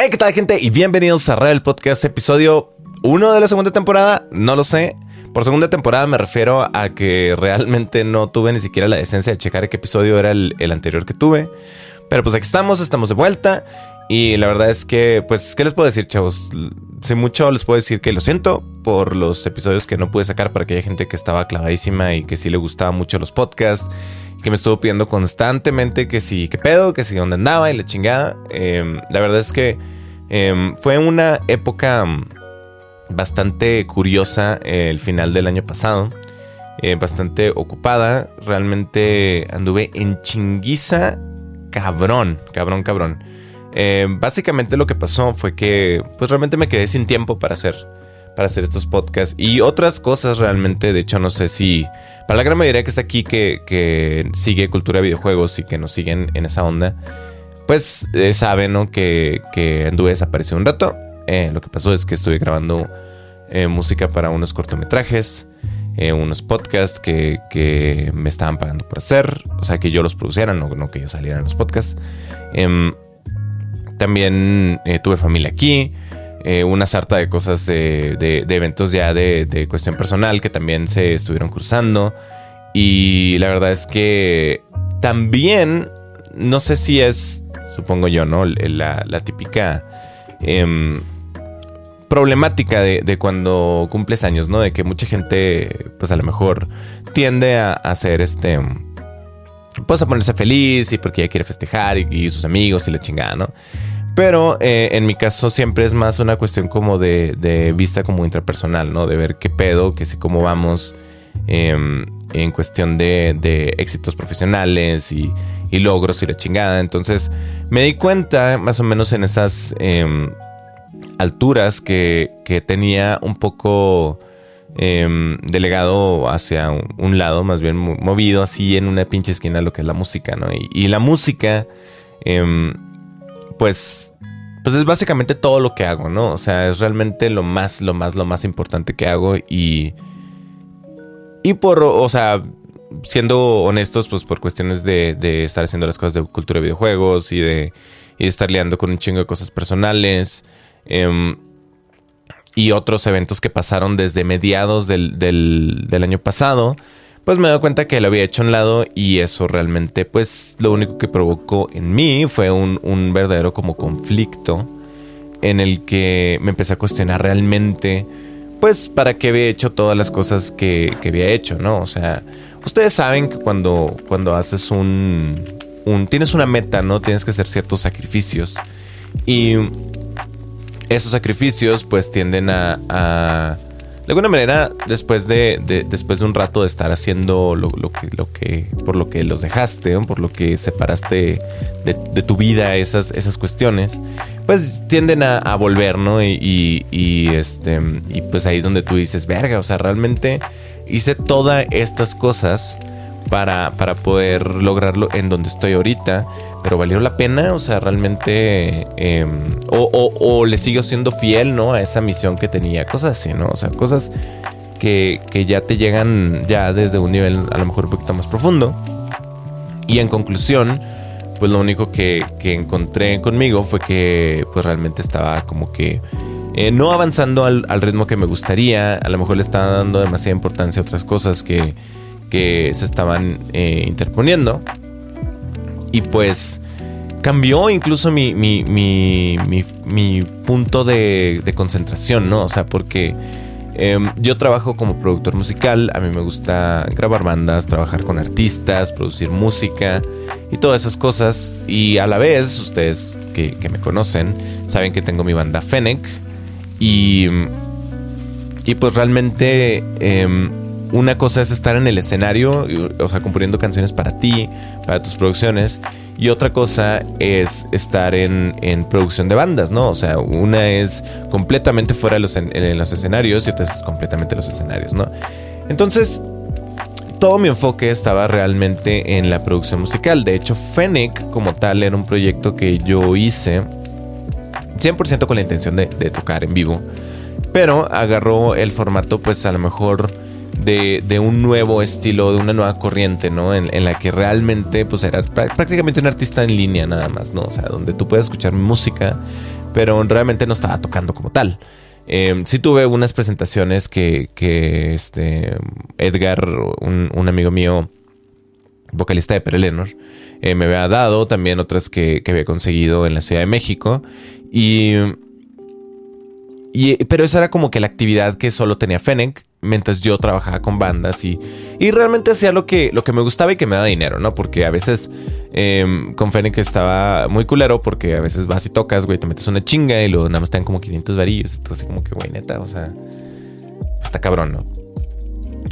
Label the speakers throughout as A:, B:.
A: Hey, ¿qué tal, gente? Y bienvenidos a Rebel Podcast, episodio 1 de la segunda temporada. No lo sé. Por segunda temporada me refiero a que realmente no tuve ni siquiera la decencia de checar qué episodio era el, el anterior que tuve. Pero pues aquí estamos, estamos de vuelta. Y la verdad es que, pues, ¿qué les puedo decir, chavos? Sin mucho les puedo decir que lo siento por los episodios que no pude sacar para aquella gente que estaba clavadísima y que sí le gustaban mucho los podcasts. Que me estuvo pidiendo constantemente que sí, qué pedo, que sí, dónde andaba y la chingada. Em, la verdad es que em, fue una época bastante curiosa el final del año pasado. Eh, bastante ocupada. Realmente anduve en chinguiza cabrón, cabrón, cabrón. Eh, básicamente lo que pasó fue que pues realmente me quedé sin tiempo para hacer para hacer estos podcasts y otras cosas realmente, de hecho no sé si para la gran mayoría que está aquí que, sigue cultura de videojuegos y que nos siguen en esa onda, pues eh, saben ¿no? que, que anduve un rato. Eh, lo que pasó es que estuve grabando música para unos cortometrajes, unos podcasts que, que, me estaban pagando por hacer, o sea que yo los produciera, no, no que yo saliera en los podcasts. También eh, tuve familia aquí. Eh, una sarta de cosas de, eventos ya de, cuestión personal que también se estuvieron cruzando. Y la verdad es que también, no sé si es, supongo yo, ¿no? La, típica em, problemática de, cuando cumples años, ¿no? De que mucha gente, pues a lo mejor tiende a, hacer este pues a ponerse feliz y porque ella quiere festejar y, sus amigos y la chingada, ¿no? Pero eh, en mi caso siempre es más una cuestión como de, vista como intrapersonal, ¿no? De ver qué pedo, que sé cómo vamos em, en cuestión de, éxitos profesionales y, logros y la chingada. Entonces me di cuenta más o menos en esas em, alturas que, tenía un poco em, delegado hacia un, lado, más bien movido así en una pinche esquina lo que es la música, ¿no? Y, la música pues, pues es básicamente todo lo que hago, ¿no? O sea, es realmente lo más, lo más, lo más importante que hago y... Y por, o sea, siendo honestos, pues por cuestiones de, estar haciendo las cosas de cultura de videojuegos y de, estar liando con un chingo de cosas personales. Em, y otros eventos que pasaron desde mediados del, del año pasado pues me doy cuenta que lo había hecho a un lado y eso realmente pues lo único que provocó en mí fue un, verdadero como conflicto en el que me empecé a cuestionar realmente pues para qué había hecho todas las cosas que, había hecho, ¿no? O sea, ustedes saben que cuando, cuando haces un, un... Tienes una meta, ¿no? Tienes que hacer ciertos sacrificios. Y esos sacrificios pues tienden a de alguna manera, después de, después de un rato de estar haciendo lo, que, lo que, por lo que los dejaste, por lo que separaste de, tu vida esas, esas cuestiones, pues tienden a, volver, ¿no? Y, y, este, y pues ahí es donde tú dices, verga, o sea, realmente hice todas estas cosas para, para poder lograrlo en donde estoy ahorita. Pero valió la pena, o sea, realmente. Em, o, le sigo siendo fiel, ¿no? A esa misión que tenía. Cosas así, ¿no? O sea, cosas que, ya te llegan ya desde un nivel a lo mejor un poquito más profundo. Y en conclusión, pues lo único que, encontré conmigo fue que pues realmente estaba como que eh, no avanzando al, al, ritmo que me gustaría. A lo mejor le estaba dando demasiada importancia a otras cosas que, que se estaban eh, interponiendo. Y pues cambió incluso mi, mi, mi, mi punto de, concentración, ¿no? O sea, porque em, yo trabajo como productor musical, a mí me gusta grabar bandas, trabajar con artistas, producir música y todas esas cosas. Y a la vez, ustedes que, que me conocen, saben que tengo mi banda Fennec. Y, y pues realmente... Em, una cosa es estar en el escenario, o sea, componiendo canciones para ti, para tus producciones, y otra cosa es estar en, producción de bandas, ¿no? O sea, una es completamente fuera de los, en, los escenarios y otra es completamente en los escenarios, ¿no? Entonces, todo mi enfoque estaba realmente en la producción musical. De hecho, Fennec como tal era un proyecto que yo hice 100% con la intención de, de tocar en vivo, pero agarró el formato pues a lo mejor de, un nuevo estilo, de una nueva corriente, ¿no? En, la que realmente, pues, era prácticamente un artista en línea nada más, ¿no? O sea, donde tú puedes escuchar música, pero realmente no estaba tocando como tal. Eh, sí tuve unas presentaciones que, que este, Edgar, un, amigo mío, vocalista de Perelenor, eh, me había dado, también otras que, que había conseguido en la Ciudad de México. Y pero esa era como que la actividad que solo tenía Fennec mientras yo trabajaba con bandas y, y realmente hacía lo que, lo que me gustaba y que me daba dinero, ¿no? Porque a veces em, con Fennec estaba muy culero porque a veces vas y tocas, güey, te metes una chinga y luego nada más te dan como 500 varillos. Entonces, como que, güey, neta, o sea, está cabrón, ¿no?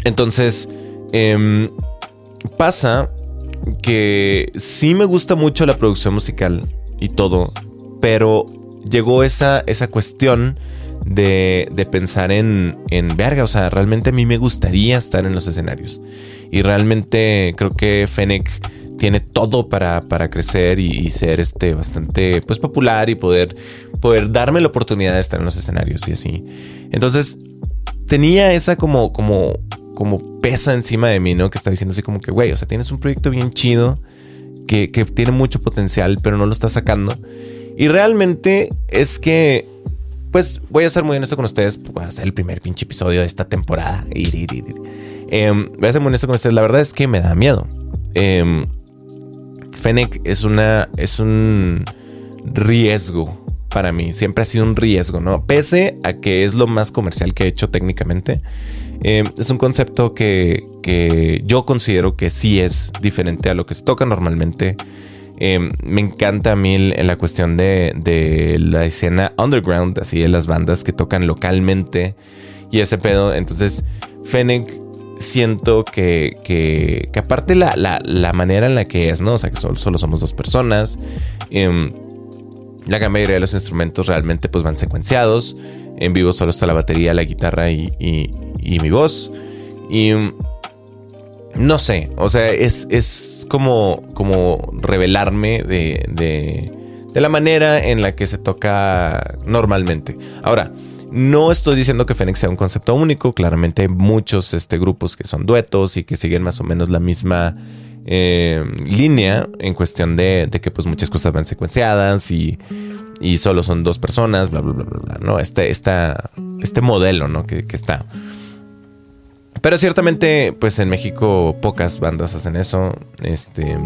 A: Entonces, em, pasa que sí me gusta mucho la producción musical y todo, pero llegó esa, esa cuestión de, pensar en, en verga. O sea, realmente a mí me gustaría estar en los escenarios. Y realmente creo que Fennec tiene todo para, para crecer y, ser este bastante pues popular y poder, poder darme la oportunidad de estar en los escenarios y así. Entonces, tenía esa como, como, como pesa encima de mí, ¿no? Que estaba diciendo así como que, güey, o sea, tienes un proyecto bien chido que, que tiene mucho potencial, pero no lo estás sacando. Y realmente es que pues voy a ser muy honesto con ustedes. Voy a hacer el primer pinche episodio de esta temporada. Em, voy a ser muy honesto con ustedes. La verdad es que me da miedo. Eh, Fennec es una. es un riesgo para mí. Siempre ha sido un riesgo, ¿no? Pese a que es lo más comercial que he hecho técnicamente. Em, es un concepto que, que yo considero que sí es diferente a lo que se toca normalmente. Em, me encanta a mí la cuestión de, la escena underground, así de las bandas que tocan localmente y ese pedo. Entonces, Fennec siento que, que, aparte la, la, manera en la que es, ¿no? O sea, que solo, solo somos dos personas. Em, la gran mayoría de los instrumentos realmente pues van secuenciados. En vivo solo está la batería, la guitarra y, y mi voz. Y no sé, o sea, es, es como, como revelarme de, de, de, la manera en la que se toca normalmente. Ahora, no estoy diciendo que Fénix sea un concepto único, claramente hay muchos este, grupos que son duetos y que siguen más o menos la misma eh, línea en cuestión de, de, que pues muchas cosas van secuenciadas y, y solo son dos personas, bla, bla, bla, bla, bla ¿no? Este, este modelo, ¿no? Que, que está. Pero ciertamente, pues en México pocas bandas hacen eso. Este.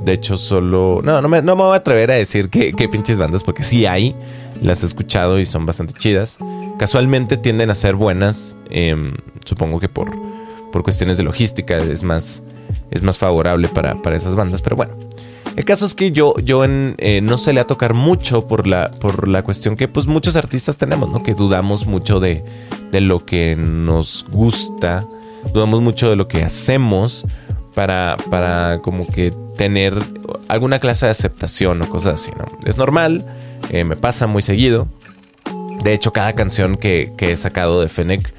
A: De hecho, solo. No, no me, no me voy a atrever a decir qué, pinches bandas, porque sí hay. Las he escuchado y son bastante chidas. Casualmente tienden a ser buenas. Em, supongo que por, por cuestiones de logística es más, es más favorable para, para esas bandas. Pero bueno. El caso es que yo, yo eh, no se le a tocar mucho por la, por la cuestión que pues muchos artistas tenemos, ¿no? Que dudamos mucho de, de lo que nos gusta, dudamos mucho de lo que hacemos para, para como que tener alguna clase de aceptación o cosas así, ¿no? Es normal, eh, me pasa muy seguido. De hecho, cada canción que, que he sacado de Fennec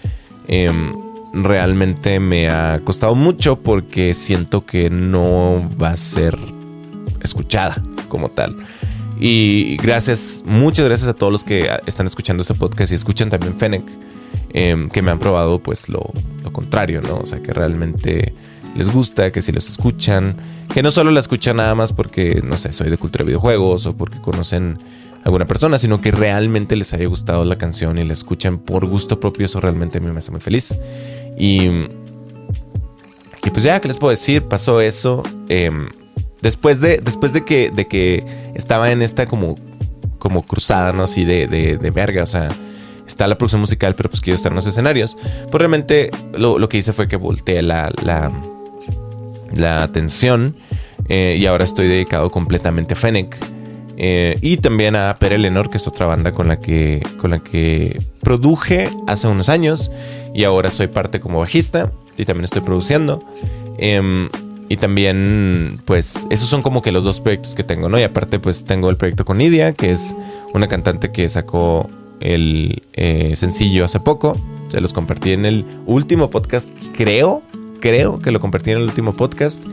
A: em, realmente me ha costado mucho porque siento que no va a ser escuchada como tal. Y gracias, muchas gracias a todos los que están escuchando este podcast y escuchan también Fennec, em, que me han probado pues lo, contrario, ¿no? O sea, que realmente les gusta, que si los escuchan, que no solo la escuchan nada más porque, no sé, soy de cultura de videojuegos o porque conocen a alguna persona, sino que realmente les haya gustado la canción y la escuchan por gusto propio, eso realmente a mí me hace muy feliz. Y, y pues ya, ¿qué les puedo decir? Pasó eso. Eh, Después de, después de que, de que estaba en esta como, como cruzada, ¿no? Así de, de, verga, o sea, está la producción musical, pero pues quiero estar en los escenarios. Pues realmente lo, que hice fue que volteé la, la, la atención eh, y ahora estoy dedicado completamente a Fennec. Eh, y también a Per Eleanor, que es otra banda con la que, con la que produje hace unos años y ahora soy parte como bajista y también estoy produciendo. Em, y también, pues, esos son como que los dos proyectos que tengo, ¿no? Y aparte, pues, tengo el proyecto con Nidia, que es una cantante que sacó el eh, sencillo hace poco. Se los compartí en el último podcast, creo, creo que lo compartí en el último podcast.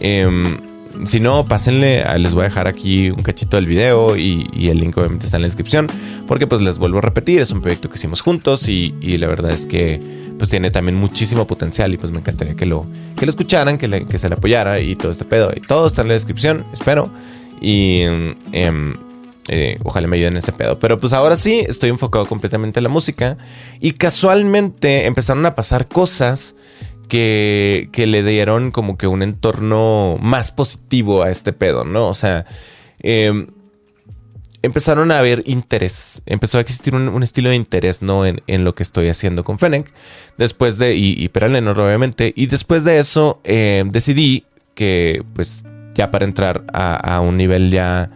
A: Em, si no, pásenle, les voy a dejar aquí un cachito del video y, el link obviamente está en la descripción, porque pues les vuelvo a repetir, es un proyecto que hicimos juntos y, y la verdad es que pues tiene también muchísimo potencial y pues me encantaría que lo, que lo escucharan, que, que se le apoyara y todo este pedo. Y todo está en la descripción, espero. Y, em, Eh, ojalá me ayuden en ese pedo. Pero pues ahora sí, estoy enfocado completamente en la música. Y casualmente empezaron a pasar cosas que, le dieron como que un entorno más positivo a este pedo, ¿no? O sea, em, empezaron a haber interés, empezó a existir un, estilo de interés, ¿no? En, lo que estoy haciendo con Fennec. Después de, y, y obviamente. Y después de eso, em, decidí que, pues, ya para entrar a, un nivel ya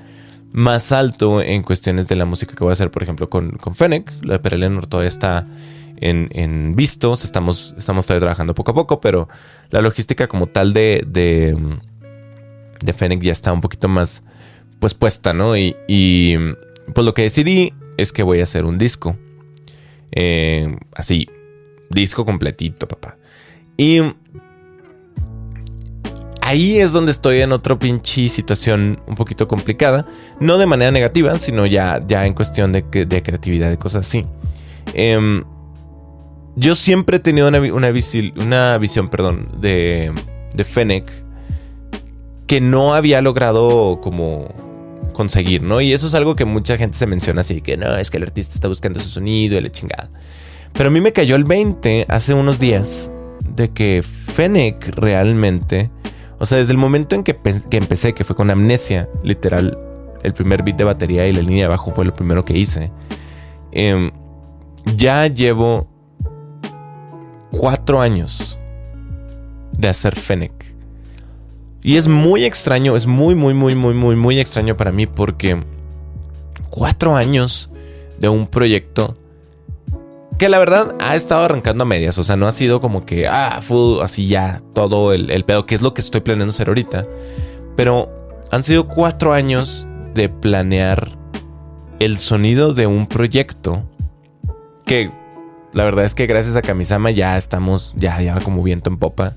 A: más alto en cuestiones de la música que voy a hacer, por ejemplo, con, con Fennec, lo de Peraleno todavía está en, vistos, estamos, estamos todavía trabajando poco a poco, pero la logística como tal de, de, de Fennec ya está un poquito más pues puesta, ¿no? Y, y pues lo que decidí es que voy a hacer un disco. Eh, así, disco completito, papá. Y ahí es donde estoy en otra pinche situación un poquito complicada. No de manera negativa, sino ya, ya en cuestión de, de creatividad y cosas así. Eh, yo siempre he tenido una, una, visión perdón, de, de Fennec que no había logrado como conseguir, ¿no? Y eso es algo que mucha gente se menciona así, que no, es que el artista está buscando su sonido y la chingada. Pero a mí me cayó el 20 hace unos días de que Fennec realmente, o sea, desde el momento en que, que empecé, que fue con Amnesia, literal, el primer beat de batería y la línea de abajo fue lo primero que hice, em, ya llevo cuatro años de hacer Fennec. Y es muy extraño, es muy, muy, muy, muy, muy, muy extraño para mí porque cuatro años de un proyecto que la verdad ha estado arrancando a medias. O sea, no ha sido como que, ah, full, así ya, todo el, el pedo, que es lo que estoy planeando hacer ahorita. Pero han sido cuatro años de planear el sonido de un proyecto que la verdad es que gracias a Kamisama ya estamos, ya, ya como viento en popa.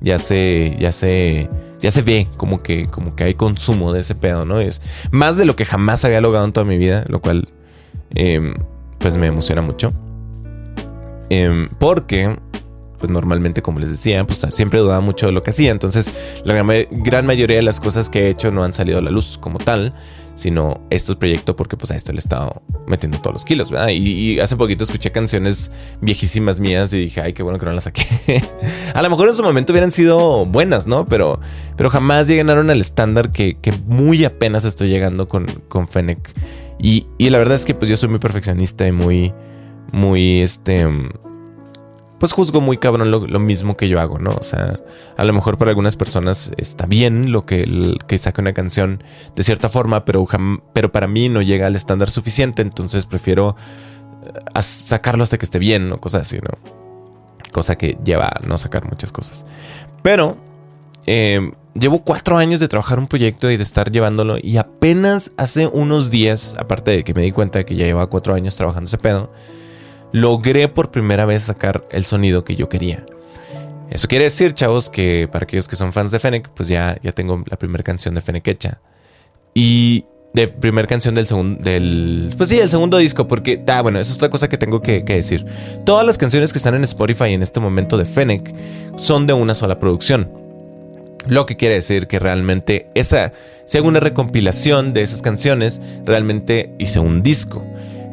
A: Ya se, ya se, ya se ve como que, como que hay consumo de ese pedo, ¿no? Es más de lo que jamás había logrado en toda mi vida, lo cual, em, pues me emociona mucho. Em, porque, pues normalmente, como les decía, pues siempre dudaba mucho de lo que hacía. Entonces, la gran mayoría de las cosas que he hecho no han salido a la luz como tal sino estos proyectos porque pues a esto le he estado metiendo todos los kilos, ¿verdad? Y, hace poquito escuché canciones viejísimas mías y dije, ay, qué bueno que no las saqué. a lo mejor en su momento hubieran sido buenas, ¿no? Pero, pero jamás llegaron al estándar que, muy apenas estoy llegando con, con Fennec. Y, y la verdad es que pues yo soy muy perfeccionista y muy, muy, este pues juzgo muy cabrón lo, mismo que yo hago, ¿no? O sea, a lo mejor para algunas personas está bien lo que, que saque una canción de cierta forma, pero, pero para mí no llega al estándar suficiente, entonces prefiero eh, sacarlo hasta que esté bien, o cosas así, ¿no? Cosa que lleva a no sacar muchas cosas. Pero em, llevo cuatro años de trabajar un proyecto y de estar llevándolo y apenas hace unos días, aparte de que me di cuenta de que ya lleva cuatro años trabajando ese pedo, logré por primera vez sacar el sonido que yo quería. Eso quiere decir, chavos, que para aquellos que son fans de Fennec, pues ya, ya tengo la primera canción de Fennec hecha. Y de primera canción del segundo, del, pues sí, el segundo disco, porque, ah, bueno, eso es otra cosa que tengo que, decir. Todas las canciones que están en Spotify en este momento de Fennec son de una sola producción. Lo que quiere decir que realmente esa, si hago una recompilación de esas canciones, realmente hice un disco.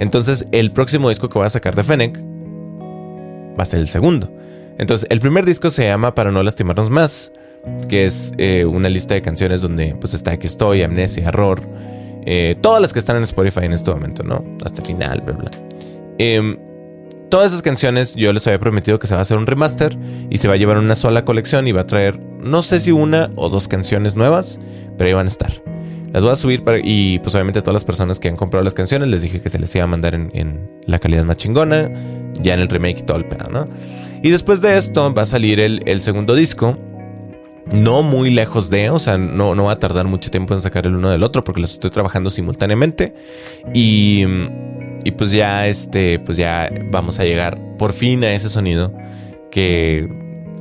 A: Entonces, el próximo disco que voy a sacar de Fennec va a ser el segundo. Entonces, el primer disco se llama Para no lastimarnos más, que es eh, una lista de canciones donde pues está Aquí estoy, Amnesia, Error, eh, todas las que están en Spotify en este momento, ¿no? Hasta el final, bla, bla. Em, todas esas canciones yo les había prometido que se va a hacer un remaster y se va a llevar una sola colección y va a traer, no sé si una o dos canciones nuevas, pero ahí van a estar. Las voy a subir y pues obviamente todas las personas que han comprado las canciones les dije que se les iba a mandar en, la calidad más chingona, ya en el remake y todo el pedo, ¿no? Y después de esto va a salir el, segundo disco, no muy lejos de, o sea, no, no va a tardar mucho tiempo en sacar el uno del otro porque los estoy trabajando simultáneamente y, y pues ya este, pues ya vamos a llegar por fin a ese sonido que,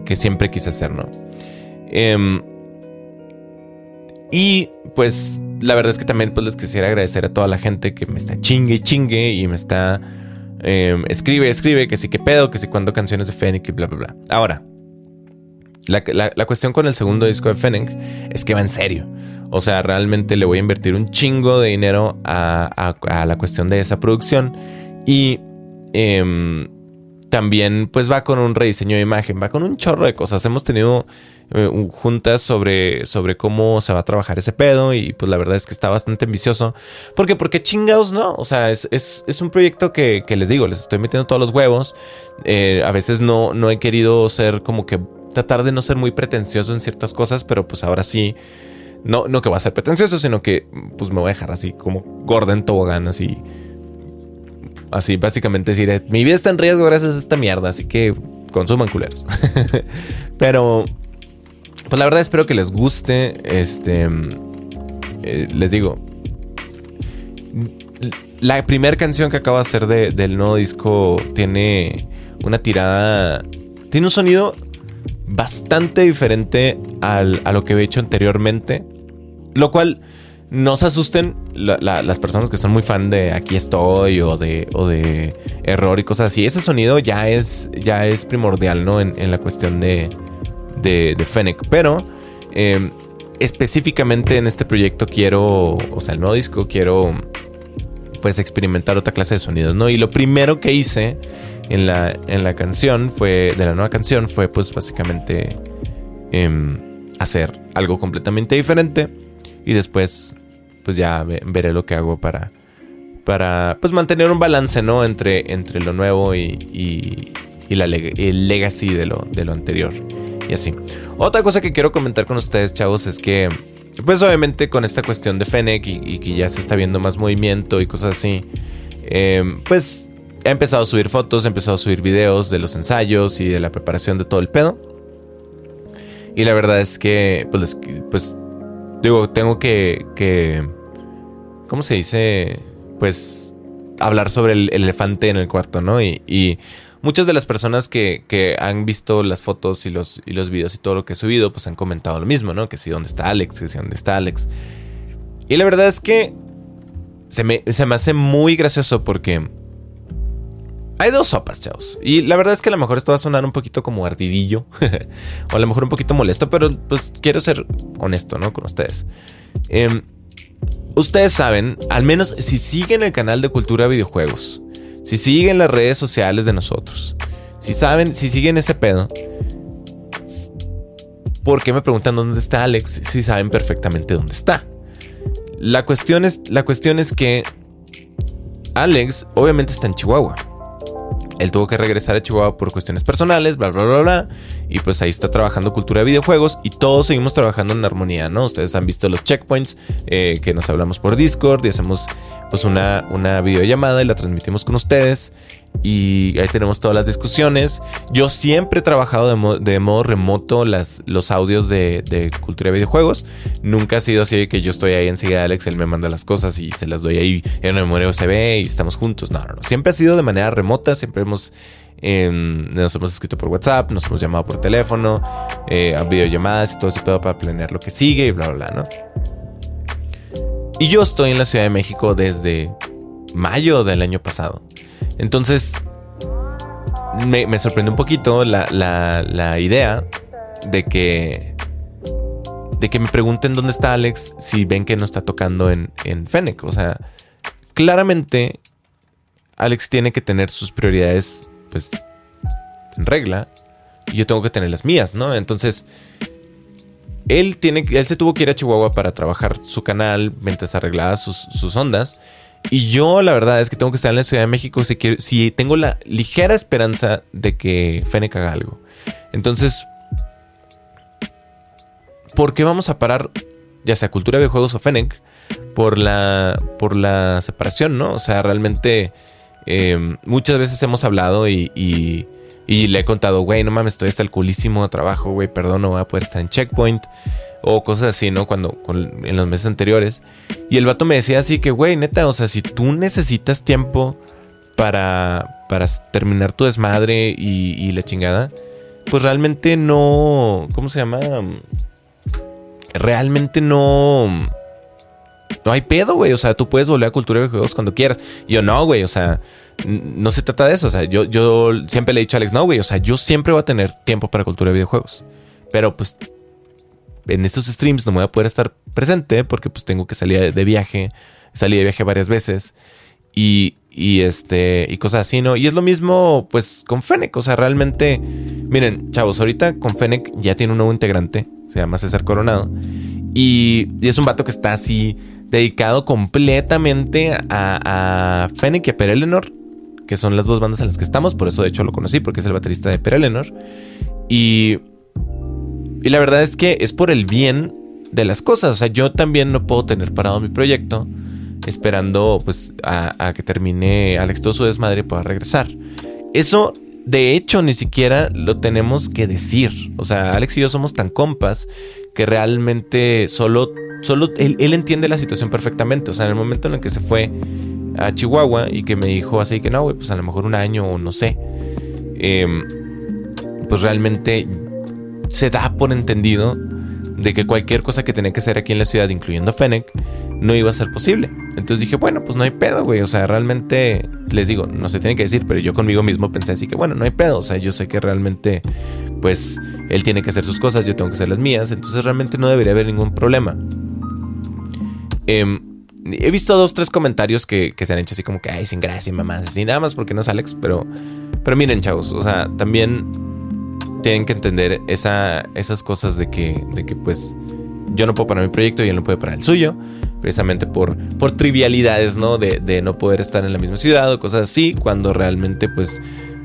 A: que siempre quise hacer, ¿no? Eh, y pues la verdad es que también pues les quisiera agradecer a toda la gente que me está chingue y chingue y me está... Em, escribe, escribe, que sí que pedo, que sí cuando canciones de Fennec y bla, bla, bla. Ahora, La, cuestión con el segundo disco de Fennec es que va en serio. O sea, realmente le voy a invertir un chingo de dinero a, la cuestión de esa producción. Y em, también pues va con un rediseño de imagen, va con un chorro de cosas. Hemos tenido eh, juntas sobre, sobre cómo se va a trabajar ese pedo y pues la verdad es que está bastante ambicioso. Porque, porque chingados, ¿no? O sea, es, un proyecto que, les digo, les estoy metiendo todos los huevos. Eh, a veces no, no he querido ser como que tratar de no ser muy pretencioso en ciertas cosas, pero pues ahora sí. No, no que va a ser pretencioso, sino que pues me voy a dejar así como gorda en tobogán, así Así, básicamente decir, mi vida está en riesgo gracias a esta mierda, así que consuman culeros. Pero, pues la verdad espero que les guste. Este, eh, les digo, la primera canción que acabo de hacer del nuevo disco tiene una tirada, tiene un sonido bastante diferente a lo que he hecho anteriormente. Lo cual no se asusten las personas que son muy fan de Aquí estoy o de, o de Error y cosas así. Ese sonido ya es, ya es primordial, ¿no? En, la cuestión de, de, Fennec. Pero em, específicamente en este proyecto quiero, o sea, el nuevo disco, quiero pues experimentar otra clase de sonidos, ¿no? Y lo primero que hice en la, en la canción fue, de la nueva canción, fue pues básicamente em, hacer algo completamente diferente y después pues ya veré lo que hago para, para pues mantener un balance, ¿no? Entre, entre lo nuevo y, y, la el legacy de lo, de lo anterior. Y así. Otra cosa que quiero comentar con ustedes, chavos, es que, pues obviamente con esta cuestión de Fennec y, que ya se está viendo más movimiento y cosas así, em, pues he empezado a subir fotos, he empezado a subir videos de los ensayos y de la preparación de todo el pedo. Y la verdad es que, pues, pues Digo, tengo que, que ¿cómo se dice? Pues hablar sobre el, elefante en el cuarto, ¿no? Y, muchas de las personas que, que, han visto las fotos y los, y los videos y todo lo que he subido, pues han comentado lo mismo, ¿no? Que si dónde está Alex, que si dónde está Alex. Y la verdad es que se me, se me hace muy gracioso porque hay dos sopas, chavos. Y la verdad es que a lo mejor esto va a sonar un poquito como ardidillo. o a lo mejor un poquito molesto, pero pues quiero ser honesto, ¿no? Con ustedes. Em, ustedes saben, al menos si siguen el canal de Cultura Videojuegos, si siguen las redes sociales de nosotros, si saben, si siguen ese pedo, ¿por qué me preguntan dónde está Alex si saben perfectamente dónde está? La cuestión es, la cuestión es que Alex obviamente está en Chihuahua. Él tuvo que regresar a Chihuahua por cuestiones personales, bla, bla, bla, bla. Y pues ahí está trabajando cultura de videojuegos y todos seguimos trabajando en armonía, ¿no? Ustedes han visto los checkpoints eh, que nos hablamos por Discord y hacemos pues una, una videollamada y la transmitimos con ustedes y ahí tenemos todas las discusiones. Yo siempre he trabajado de, modo remoto las, los audios de, cultura de videojuegos. Nunca ha sido así que yo estoy ahí enseguida, Alex, él me manda las cosas y se las doy ahí en el memoria USB y estamos juntos. No, no, no. Siempre ha sido de manera remota, siempre hemos... Em, nos hemos escrito por WhatsApp, nos hemos llamado por teléfono, eh, a videollamadas y todo ese pedo para planear lo que sigue y bla, bla, bla, ¿no? Y yo estoy en la Ciudad de México desde mayo del año pasado. Entonces, me, me sorprendió un poquito la, idea de que de que me pregunten dónde está Alex si ven que no está tocando en, en Fennec. O sea, claramente Alex tiene que tener sus prioridades pues en regla y yo tengo que tener las mías, ¿no? Entonces, él tiene él se tuvo que ir a Chihuahua para trabajar su canal mientras arreglaba sus, sus ondas y yo la verdad es que tengo que estar en la Ciudad de México si, si tengo la ligera esperanza de que Fennec haga algo. Entonces, ¿por qué vamos a parar, ya sea Cultura de Juegos o Fennec, por la, por la separación, ¿no? O sea, realmente eh, muchas veces hemos hablado y, y, y le he contado, güey, no mames, estoy hasta el culísimo de trabajo, güey, perdón, no voy a poder estar en Checkpoint o cosas así, ¿no? Cuando en los meses anteriores. Y el vato me decía así que, güey, neta, o sea, si tú necesitas tiempo para, para terminar tu desmadre y, la chingada, pues realmente no, ¿cómo se llama? Realmente no... No hay pedo, güey. O sea, tú puedes volver a cultura de juegos cuando quieras. Y yo, no, güey. O sea, no se trata de eso. O sea, yo, yo siempre le he dicho a Alex, no, güey. O sea, yo siempre voy a tener tiempo para cultura de videojuegos. pero pues en estos streams no me voy a poder estar presente porque pues tengo que salir de viaje, salí de viaje varias veces y, y este y cosas así, ¿no? Y es lo mismo pues con Fennec, o sea, realmente miren, chavos, ahorita con Fennec ya tiene un nuevo integrante, se llama César Coronado y, es un vato que está así dedicado completamente a, a Fennec y a Per Eleanor, que son las dos bandas en las que estamos, por eso de hecho lo conocí porque es el baterista de Per Eleanor y y la verdad es que es por el bien de las cosas. O sea, yo también no puedo tener parado mi proyecto esperando pues a, que termine Alex todo su desmadre para regresar. Eso, de hecho, ni siquiera lo tenemos que decir. O sea, Alex y yo somos tan compas que realmente solo, solo él, entiende la situación perfectamente. O sea, en el momento en el que se fue a Chihuahua y que me dijo así que no, pues a lo mejor un año o no sé. Em, pues realmente se da por entendido de que cualquier cosa que tenía que hacer aquí en la ciudad, incluyendo Fennec, no iba a ser posible. Entonces dije, bueno, pues no hay pedo, güey. O sea, realmente, les digo, no se tiene que decir, pero yo conmigo mismo pensé así que, bueno, no hay pedo. O sea, yo sé que realmente, pues, él tiene que hacer sus cosas, yo tengo que hacer las mías. Entonces realmente no debería haber ningún problema. Em, he visto dos, tres comentarios que, se han hecho así como que, ay, sin gracia, mamás, así nada más porque no es Alex. Pero, pero miren, chavos, o sea, también tienen que entender esa, esas cosas de que, de que pues yo no puedo parar mi proyecto y él no puede parar el suyo, precisamente por, por trivialidades, ¿no? De, no poder estar en la misma ciudad o cosas así, cuando realmente pues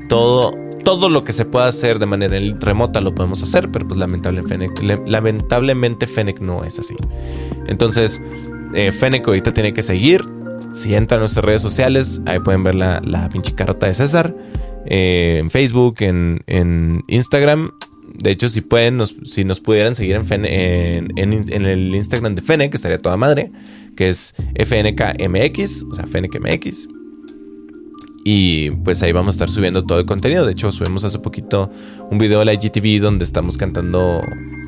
A: todo, todo lo que se pueda hacer de manera remota lo podemos hacer, pero pues lamentablemente, lamentablemente Fennec no es así. Entonces, eh, Fennec ahorita tiene que seguir. Si entran a nuestras redes sociales, ahí pueden ver la, pinche carota de César. Eh, en Facebook, en, Instagram. De hecho, si pueden, si nos pudieran seguir en, en, el Instagram de Fene, que estaría toda madre, que es FNKMX, o sea, FNKMX. Y pues ahí vamos a estar subiendo todo el contenido. De hecho, subimos hace poquito un video de la IGTV donde estamos cantando,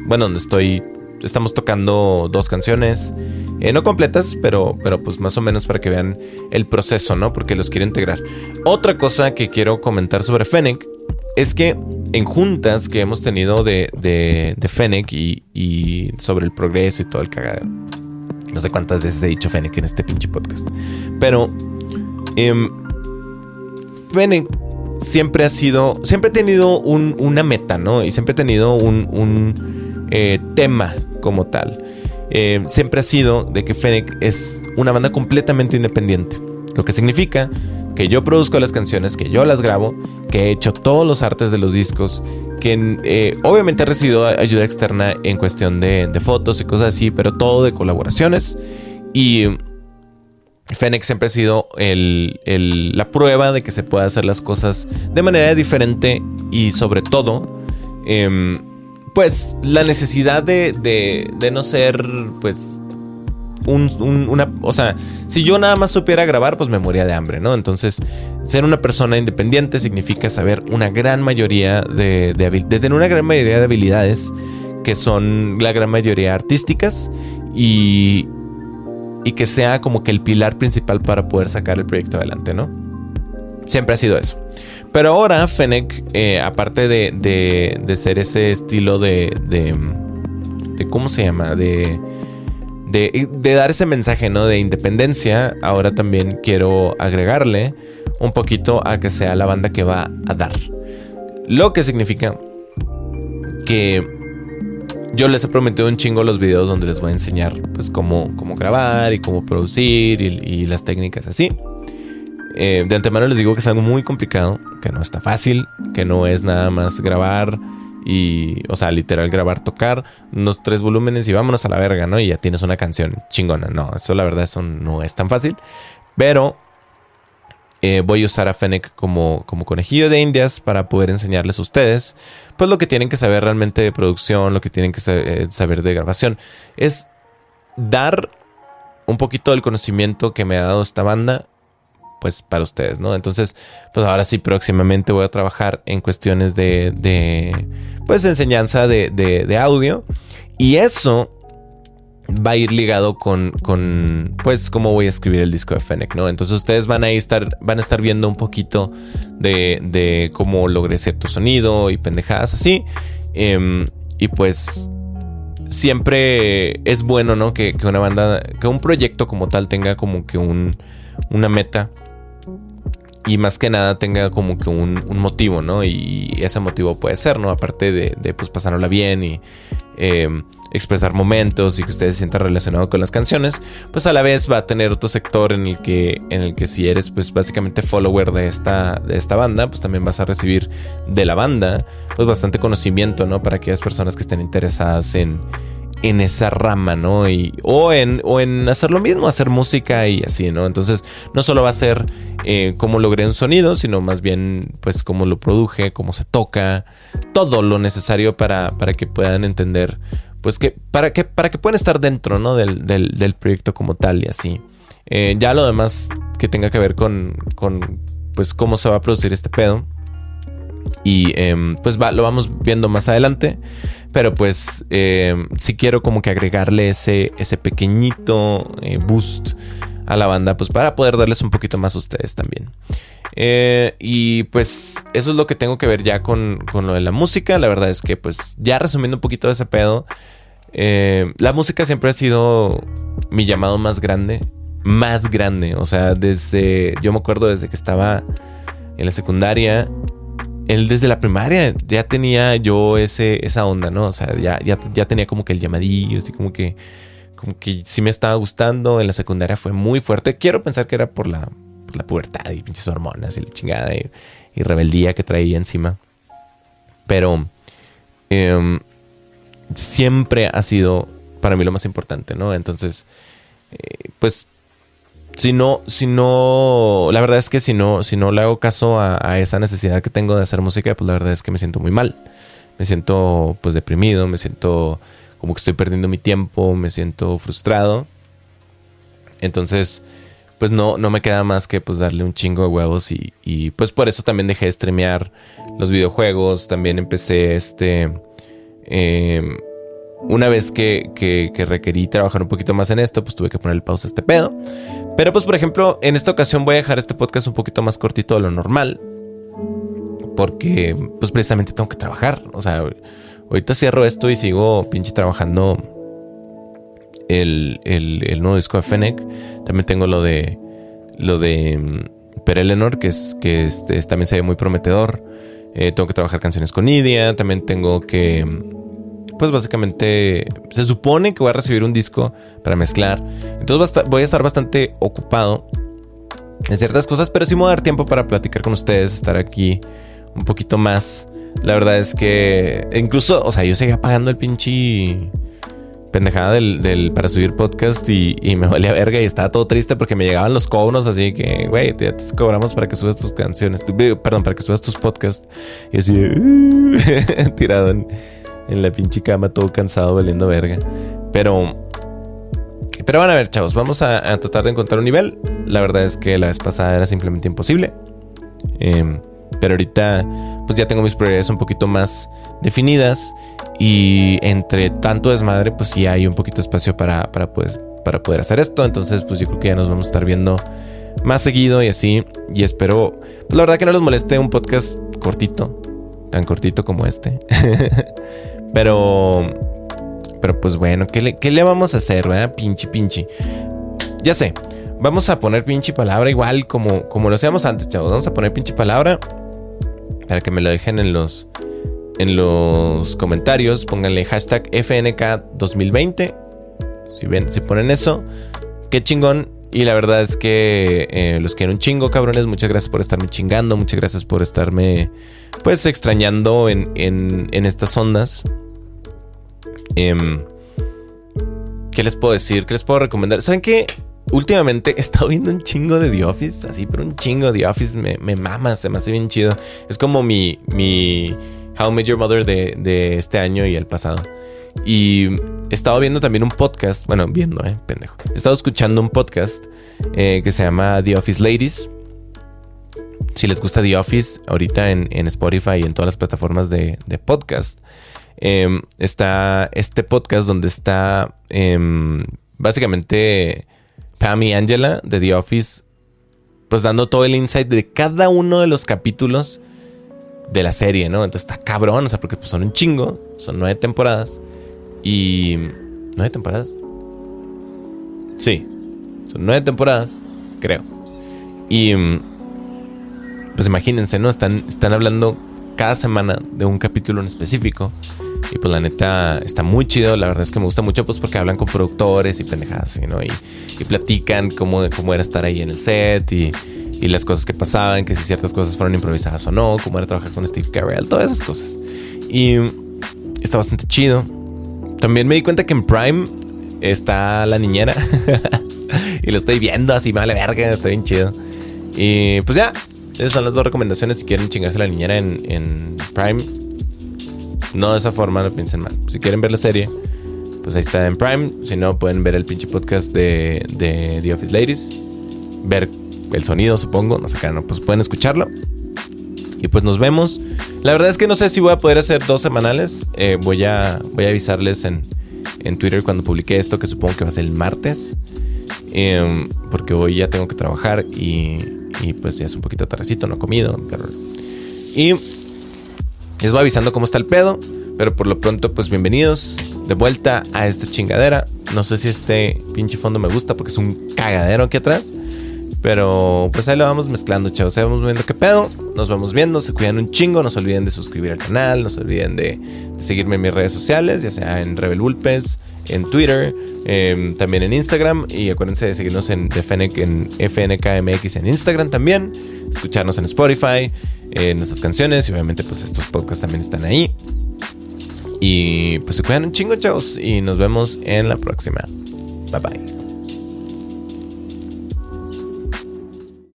A: bueno, donde estoy estamos tocando dos canciones, eh, no completas, pero, pero pues más o menos para que vean el proceso, ¿no? Porque los quiero integrar. Otra cosa que quiero comentar sobre Fennec es que en juntas que hemos tenido de, de, de Fennec y, sobre el progreso y todo el cagadero. No sé cuántas veces he dicho Fennec en este pinche podcast. Pero eh, Fennec siempre ha sido, siempre ha tenido una meta, ¿no? Y siempre ha tenido un, un eh, tema como tal. Eh, siempre ha sido de que Fennec es una banda completamente independiente. Lo que significa que yo produzco las canciones, que yo las grabo, que he hecho todos los artes de los discos, que eh, obviamente he recibido ayuda externa en cuestión de, fotos y cosas así, pero todo de colaboraciones. Y Fennec siempre ha sido la prueba de que se puede hacer las cosas de manera diferente y sobre todo em, pues la necesidad de, de, no ser, pues, un, una, o sea, si yo nada más supiera grabar, pues me moría de hambre, ¿no? Entonces, ser una persona independiente significa saber una gran mayoría de, de, de tener una gran mayoría de habilidades que son la gran mayoría artísticas y, y que sea como que el pilar principal para poder sacar el proyecto adelante, ¿no? Siempre ha sido eso. Pero ahora Fennec, eh, aparte de, ser ese estilo de, de, ¿Cómo se llama? De, de, dar ese mensaje, ¿no? De independencia, ahora también quiero agregarle un poquito a que sea la banda que va a dar. Lo que significa que yo les he prometido un chingo los videos donde les voy a enseñar pues cómo, cómo grabar y cómo producir y las técnicas así. Eh, de antemano les digo que es algo muy complicado, que no está fácil, que no es nada más grabar y, o sea, literal grabar, tocar unos tres volúmenes y vámonos a la verga, ¿no? Y ya tienes una canción chingona. No, eso la verdad, eso no es tan fácil. Pero eh, voy a usar a Fennec como, como conejillo de indias para poder enseñarles a ustedes, pues lo que tienen que saber realmente de producción, lo que tienen que eh, saber de grabación. Es dar un poquito del conocimiento que me ha dado esta banda pues para ustedes, ¿no? Entonces, pues ahora sí, próximamente voy a trabajar en cuestiones de, de pues enseñanza de, de, audio y eso va a ir ligado con, con, pues, cómo voy a escribir el disco de Fennec, ¿no? Entonces ustedes van a estar, van a estar viendo un poquito de, de cómo logré cierto sonido y pendejadas así. Em, y pues siempre es bueno, ¿no? Que, una banda, que un proyecto como tal tenga como que un, una meta y más que nada tenga como que un, motivo, ¿no? Y ese motivo puede ser, ¿no? Aparte de, de pues pasárnosla bien y em, expresar momentos y que ustedes se sientan relacionados con las canciones, pues a la vez va a tener otro sector en el que, en el que si eres pues básicamente follower de esta, de esta banda, pues también vas a recibir de la banda pues bastante conocimiento, ¿no? Para aquellas personas que estén interesadas en en esa rama, ¿no? Y, o, en, o en hacer lo mismo, hacer música y así, ¿no? Entonces, no solo va a ser eh, cómo logré un sonido, sino más bien, pues, cómo lo produje, cómo se toca, todo lo necesario para, para que puedan entender, pues, que para, que, para que puedan estar dentro, ¿no? Del, del, proyecto como tal y así. Eh, ya lo demás que tenga que ver con, con, pues, cómo se va a producir este pedo. Y em, pues va, lo vamos viendo más adelante. Pero pues eh, si quiero como que agregarle ese, ese pequeñito eh, boost a la banda, pues para poder darles un poquito más a ustedes también. Eh, y pues eso es lo que tengo que ver ya con, con, lo de la música. La verdad es que pues ya resumiendo un poquito de ese pedo, la música siempre ha sido mi llamado más grande. Más grande. O sea, desde, yo me acuerdo desde que estaba en la secundaria él desde la primaria ya tenía yo ese, esa onda, ¿no? O sea, ya, ya, tenía como que el llamadillo, así como que, como que sí me estaba gustando. En la secundaria fue muy fuerte. Quiero pensar que era por la, la pubertad y pinches hormonas y la chingada y, rebeldía que traía encima. Pero em, siempre ha sido para mí lo más importante, ¿no? Entonces, eh, pues si no, si no, la verdad es que si no, si no le hago caso a, esa necesidad que tengo de hacer música, pues la verdad es que me siento muy mal. Me siento pues deprimido, me siento como que estoy perdiendo mi tiempo, me siento frustrado. Entonces, pues no, no me queda más que pues darle un chingo de huevos y, y pues por eso también dejé de streamear los videojuegos, también empecé este... Eh, una vez que, requerí trabajar un poquito más en esto, pues tuve que poner pausa a este pedo. Pero pues por ejemplo, en esta ocasión voy a dejar este podcast un poquito más cortito de lo normal. Porque pues precisamente tengo que trabajar. O sea, ahorita cierro esto y sigo pinche trabajando el, nuevo disco de Fennec. También tengo lo de lo de mm, Per Eleanor, que es que este, también se ve muy prometedor. Eh, tengo que trabajar canciones con Idia. También tengo que pues básicamente se supone que voy a recibir un disco para mezclar. Entonces voy a estar bastante ocupado en ciertas cosas, pero sí me voy a dar tiempo para platicar con ustedes, estar aquí un poquito más. La verdad es que incluso, o sea, yo seguía pagando el pinche pendejada del, para subir podcast y, me valía verga y estaba todo triste porque me llegaban los cobros así que, güey, te, cobramos para que subas tus canciones, perdón, para que subas tus podcasts y así tirado en, en la pinche cama, todo cansado, valiendo verga. Pero. Pero van a ver, chavos, vamos a, tratar de encontrar un nivel. La verdad es que la vez pasada era simplemente imposible. Em, pero ahorita, pues ya tengo mis prioridades un poquito más definidas. Y entre tanto desmadre, pues sí hay un poquito de espacio para, para, pues, para poder hacer esto. Entonces, pues yo creo que ya nos vamos a estar viendo más seguido y así. Y espero, pues la verdad que no les moleste un podcast cortito, tan cortito como este. Pero. Pero pues bueno, ¿qué le, qué le vamos a hacer, verdad? Pinche, pinche. Ya sé. Vamos a poner pinche palabra igual como, como lo hacíamos antes, chavos. Vamos a poner pinche palabra. Para que me lo dejen en los. En los comentarios. Pónganle hashtag FNK2020. Si ven, si ponen eso. Qué chingón. Y la verdad es que eh, los quiero un chingo, cabrones. Muchas gracias por estarme chingando. Muchas gracias por estarme, pues, extrañando en, en, estas ondas. Em, ¿Qué les puedo decir? ¿Qué les puedo recomendar? ¿Saben qué? Últimamente he estado viendo un chingo de The Office, así, pero un chingo de The Office me, me mama, se me hace bien chido. Es como mi, mi How I Your Mother de, de este año y el pasado. Y he estado viendo también un podcast, bueno, viendo, eh, pendejo. He estado escuchando un podcast eh, que se llama The Office Ladies. Si les gusta The Office, ahorita en, en Spotify y en todas las plataformas de, de podcast, Em, está este podcast donde está em, básicamente Pam y Angela de The Office, pues dando todo el insight de cada uno de los capítulos de la serie, ¿no? Entonces está cabrón, o sea, porque pues, son un chingo, son nueve temporadas. Y... ¿Nueve temporadas? Sí, son nueve temporadas, creo. Y... Pues imagínense, ¿no? Están, están hablando cada semana de un capítulo en específico. Y pues la neta está muy chido. La verdad es que me gusta mucho pues porque hablan con productores y pendejadas, ¿no? Y, y platican cómo, cómo era estar ahí en el set y, y, las cosas que pasaban, que si ciertas cosas fueron improvisadas o no, cómo era trabajar con Steve Carell, todas esas cosas. Y está bastante chido. También me di cuenta que en Prime está la niñera. y lo estoy viendo así, vale verga, está bien chido. Y pues ya, esas son las dos recomendaciones si quieren chingarse la niñera en, en Prime no de esa forma, no piensen mal. Si quieren ver la serie, pues ahí está en Prime. Si no, pueden ver el pinche podcast de, de The Office Ladies. Ver el sonido, supongo. No sé qué, no, pues pueden escucharlo. Y pues nos vemos. La verdad es que no sé si voy a poder hacer dos semanales. Eh, voy, a, voy a avisarles en, en Twitter cuando publique esto, que supongo que va a ser el martes. Em, porque hoy ya tengo que trabajar y, y pues ya es un poquito tardecito, no he comido. Y les voy avisando cómo está el pedo. Pero por lo pronto, pues bienvenidos de vuelta a esta chingadera. No sé si este pinche fondo me gusta porque es un cagadero aquí atrás. Pero pues ahí lo vamos mezclando, chavos. Ahí vamos viendo qué pedo. Nos vamos viendo. Se cuidan un chingo. No se olviden de suscribir al canal. No se olviden de, seguirme en mis redes sociales, ya sea en Rebel en Twitter, em, también en Instagram. Y acuérdense de seguirnos en, en FNKMX en Instagram también. Escucharnos en Spotify eh, nuestras canciones y obviamente pues estos podcasts también están ahí. Y pues se cuidan un chingo, chavos, y nos vemos en la próxima. Bye bye.